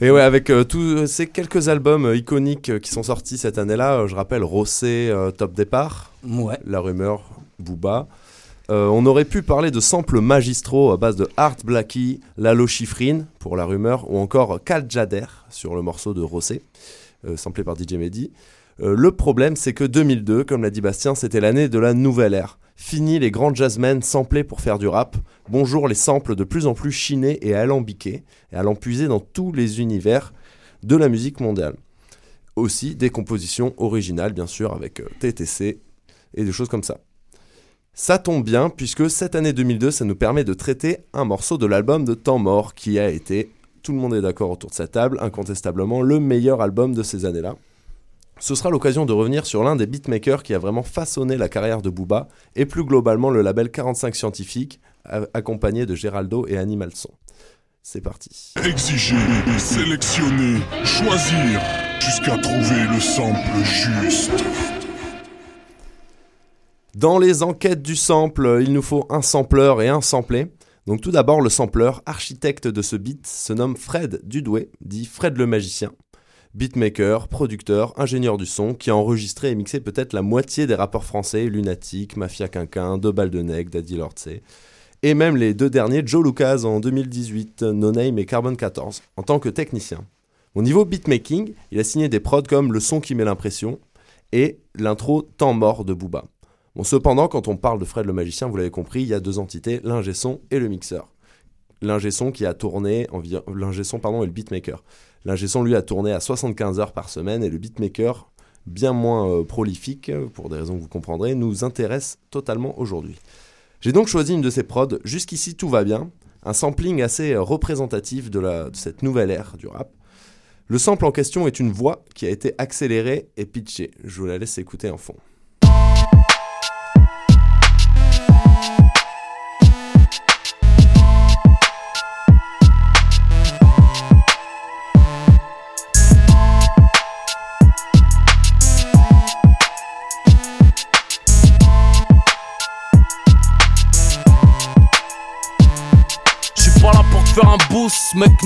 Et ouais, avec euh, tous ces quelques albums euh, iconiques euh, qui sont sortis cette année-là, je rappelle Rossé, Top Départ, Ouais. La Rumeur, Booba. On aurait pu parler de samples magistraux à base de Art Blackie, Lalo Schifrin pour La Rumeur, ou encore Kal Jader sur le morceau de Rossé, samplé par DJ Mehdi. Le problème, c'est que 2002, comme l'a dit Bastien, c'était l'année de la nouvelle ère. Fini les grands jazzmen samplés pour faire du rap. Bonjour les samples de plus en plus chinés et alambiqués, et allant puiser dans tous les univers de la musique mondiale. Aussi des compositions originales, bien sûr, avec euh, TTC et des choses comme ça. Ça tombe bien, puisque cette année 2002, ça nous permet de traiter un morceau de l'album de Temps Mort, qui a été, tout le monde est d'accord autour de cette table, incontestablement le meilleur album de ces années-là. Ce sera l'occasion de revenir sur l'un des beatmakers qui a vraiment façonné la carrière de Booba, et plus globalement le label 45 Scientifique, accompagné de Géraldo et Animal Son. C'est parti. Exiger, sélectionner, choisir, jusqu'à trouver le sample juste. Dans les enquêtes du sample, il nous faut un sampleur et un samplé. Donc tout d'abord, le sampleur, architecte de ce beat, se nomme Fred Dudoué, dit Fred le magicien. Beatmaker, producteur, ingénieur du son, qui a enregistré et mixé peut-être la moitié des rappeurs français, Lunatic, Mafia Quinquin, de Nec, Daddy Lordsey. Et même les deux derniers, Joe Lucas en 2018, No Name et Carbon 14, en tant que technicien. Au niveau beatmaking, il a signé des prods comme Le son qui met l'impression et l'intro Temps mort de Booba. Cependant, quand on parle de Fred le magicien, vous l'avez compris, il y a deux entités, l'ingé et le mixeur. L'ingé qui a tourné, l'ingé son pardon, et le beatmaker. L'ingé lui a tourné à 75 heures par semaine et le beatmaker, bien moins euh, prolifique, euh, pour des raisons que vous comprendrez, nous intéresse totalement aujourd'hui. J'ai donc choisi une de ces prods, jusqu'ici tout va bien, un sampling assez euh, représentatif de, de cette nouvelle ère du rap. Le sample en question est une voix qui a été accélérée et pitchée. Je vous la laisse écouter en fond.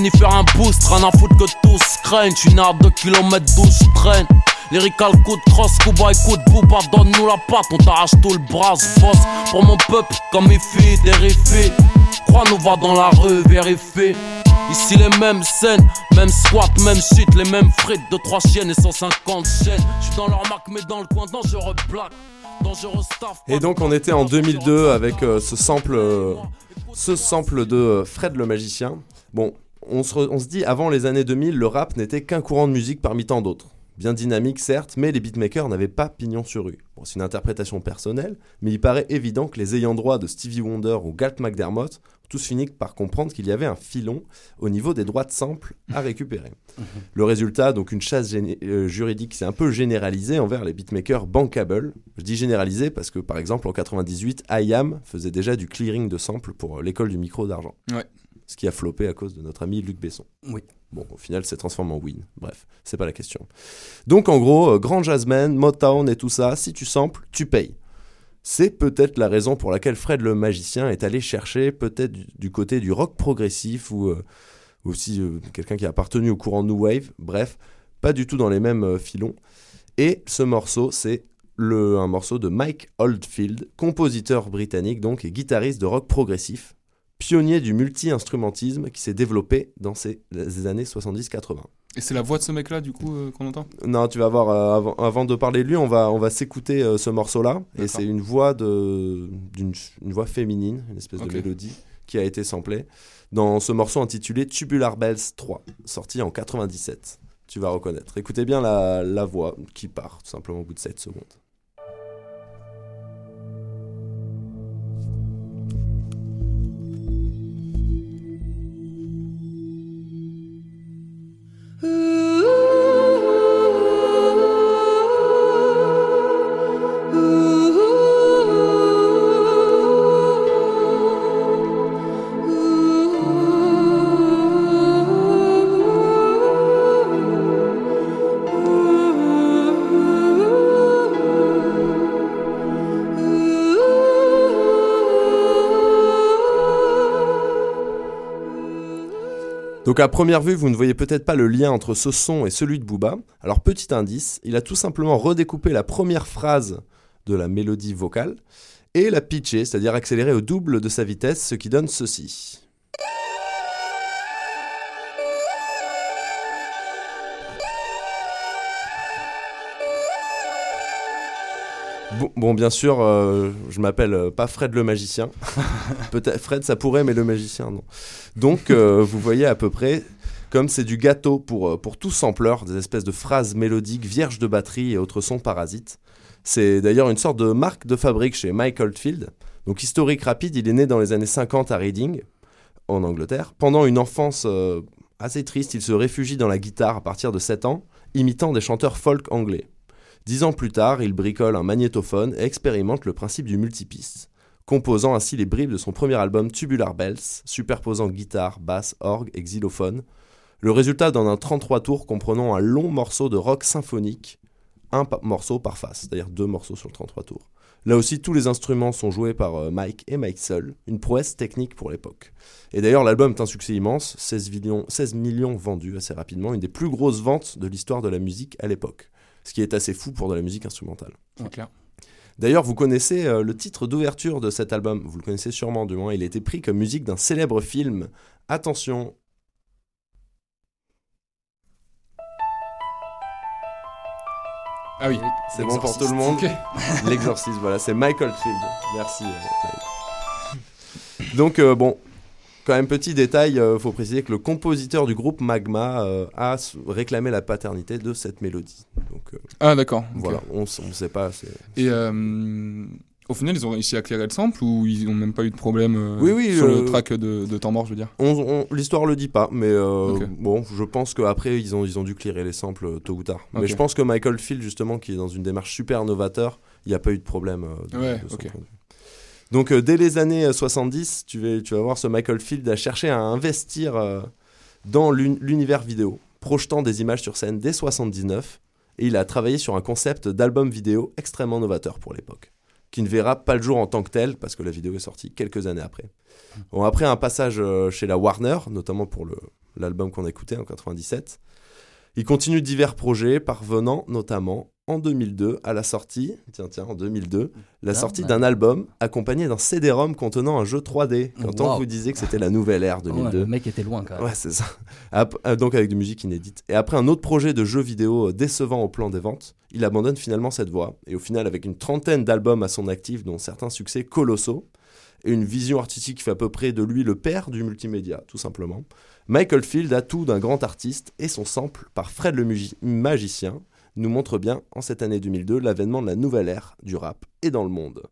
Faire un boost. Rien à foutre que tous craignent. J'suis né à 2 km 12 traîne. Lyrical coup de cross, Kuba écoute Booba, donne-nous la patte, on t'arrache tout le bras, boss pour mon peuple, comme il fait, terrifié. Crois-nous, va dans la rue, vérifie. Ici les mêmes scènes, même squat, même shit, les mêmes frites de 3 chiennes et 150 chaînes. J'suis dans leur marque, mais dans le coin, dangereux black, dangereux staff. Et donc on était en 2002 avec euh, ce sample, euh, ce sample de euh, Fred le magicien. Bon, on se, re- on se dit avant les années 2000, le rap n'était qu'un courant de musique parmi tant d'autres. Bien dynamique certes, mais les beatmakers n'avaient pas pignon sur rue. Bon, c'est une interprétation personnelle, mais il paraît évident que les ayants droit de Stevie Wonder ou Galt McDermott tous fini par comprendre qu'il y avait un filon au niveau des droits de sample à récupérer. Le résultat, donc une chasse euh, juridique, c'est un peu généralisé envers les beatmakers bankable. Je dis généralisé parce que par exemple en 98, IAM faisait déjà du clearing de samples pour euh, l'école du micro d'argent. Ouais. Ce qui a floppé à cause de notre ami Luc Besson. Oui. Bon, au final, c'est transformé en win. Bref, c'est pas la question. Donc en gros, euh, grand jazzman, Motown et tout ça, si tu samples, tu payes. C'est peut-être la raison pour laquelle Fred le magicien est allé chercher peut-être du, du côté du rock progressif ou euh, aussi euh, quelqu'un qui a appartenu au courant New Wave. Bref, pas du tout dans les mêmes filons. Et ce morceau, c'est le, un morceau de Mike Oldfield, compositeur britannique donc et guitariste de rock progressif, pionnier du multi-instrumentisme qui s'est développé dans ces, années 70-80. Et c'est la voix de ce mec-là, du coup, euh, qu'on entend? Non, tu vas voir, euh, avant, avant de parler de lui, on va, on va s'écouter euh, ce morceau-là. Et c'est une voix, de, d'une, une voix féminine, une espèce de mélodie qui a été samplée dans ce morceau intitulé Tubular Bells 3, sorti en 97. Tu vas reconnaître. Écoutez bien la, la voix qui part, tout simplement au bout de 7 secondes. Donc à première vue, vous ne voyez peut-être pas le lien entre ce son et celui de Booba. Alors petit indice, il a tout simplement redécoupé la première phrase de la mélodie vocale et l'a pitché, c'est-à-dire accéléré au double de sa vitesse, ce qui donne ceci. Bon, bon, bien sûr, euh, je m'appelle euh, pas Fred le magicien. Peut-être Fred, ça pourrait, mais le magicien, non. Donc, euh, vous voyez à peu près, comme c'est du gâteau pour, euh, pour tout sampleur, des espèces de phrases mélodiques vierges de batterie et autres sons parasites. C'est d'ailleurs une sorte de marque de fabrique chez Mike Oldfield. Donc, historique rapide, il est né dans les années 50 à Reading, en Angleterre. Pendant une enfance assez triste, il se réfugie dans la guitare à partir de 7 ans, imitant des chanteurs folk anglais. Dix ans plus tard, il bricole un magnétophone et expérimente le principe du multipiste, composant ainsi les bribes de son premier album Tubular Bells, superposant guitare, basse, orgue et xylophone. Le résultat donne un 33 tours comprenant un long morceau de rock symphonique, un morceau par face, c'est-à-dire deux morceaux sur le 33 tours. Là aussi, tous les instruments sont joués par euh, Mike et Mike seul, une prouesse technique pour l'époque. Et d'ailleurs, l'album est un succès immense, 16 millions, 16 millions vendus assez rapidement, une des plus grosses ventes de l'histoire de la musique à l'époque. Ce qui est assez fou pour de la musique instrumentale. C'est clair. D'ailleurs, vous connaissez euh, le titre d'ouverture de cet album, vous le connaissez sûrement du moins, il a été pris comme musique d'un célèbre film. Attention, Ah oui. c'est bon pour tout le monde. L'exorciste, voilà, c'est Michael Field. Merci. euh. Donc, euh, bon, quand même, petit détail, euh, faut préciser que le compositeur du groupe Magma euh, a réclamé la paternité de cette mélodie. Donc, euh, Ah d'accord. voilà, on ne sait pas. Et au final, ils ont réussi à clairer le sample ou ils ont même pas eu de problème euh, Oui, oui, sur euh, le track de, de temps mort, je veux dire? L'histoire le dit pas, mais euh, bon, je pense qu'après ils ont, ils ont dû clearer les samples tôt ou tard. Mais je pense que Michael Field, justement, qui est dans une démarche super novateur, il n'y a pas eu de problème. de- Ouais, de ok. point de vue. Donc euh, dès les années euh, 70, tu vas, tu vas voir ce Michael Field a cherché à investir euh, dans l'un- l'univers vidéo, projetant des images sur scène dès 79, et il a travaillé sur un concept d'album vidéo extrêmement novateur pour l'époque, qui ne verra pas le jour en tant que tel, parce que la vidéo est sortie quelques années après. Bon, après un passage euh, chez la Warner, notamment pour l'album qu'on a écouté en 97, il continue divers projets, parvenant notamment en 2002 à la sortie, tiens tiens, en 2002, la sortie ouais. d'un album accompagné d'un CD-ROM contenant un jeu 3D. Quand on vous disait que c'était la nouvelle ère Ouais, 2002. le mec était loin quand même. Ouais, c'est ça. Euh, donc avec de musique inédite. Et après un autre projet de jeu vidéo euh, décevant au plan des ventes, il abandonne finalement cette voie. Et au final, avec une trentaine d'albums à son actif, dont certains succès colossaux, et une vision artistique qui fait à peu près de lui le père du multimédia, tout simplement, Michael Field a tout d'un grand artiste et son sample par Fred le magicien nous montre bien en cette année 2002 l'avènement de la nouvelle ère du rap et dans le monde.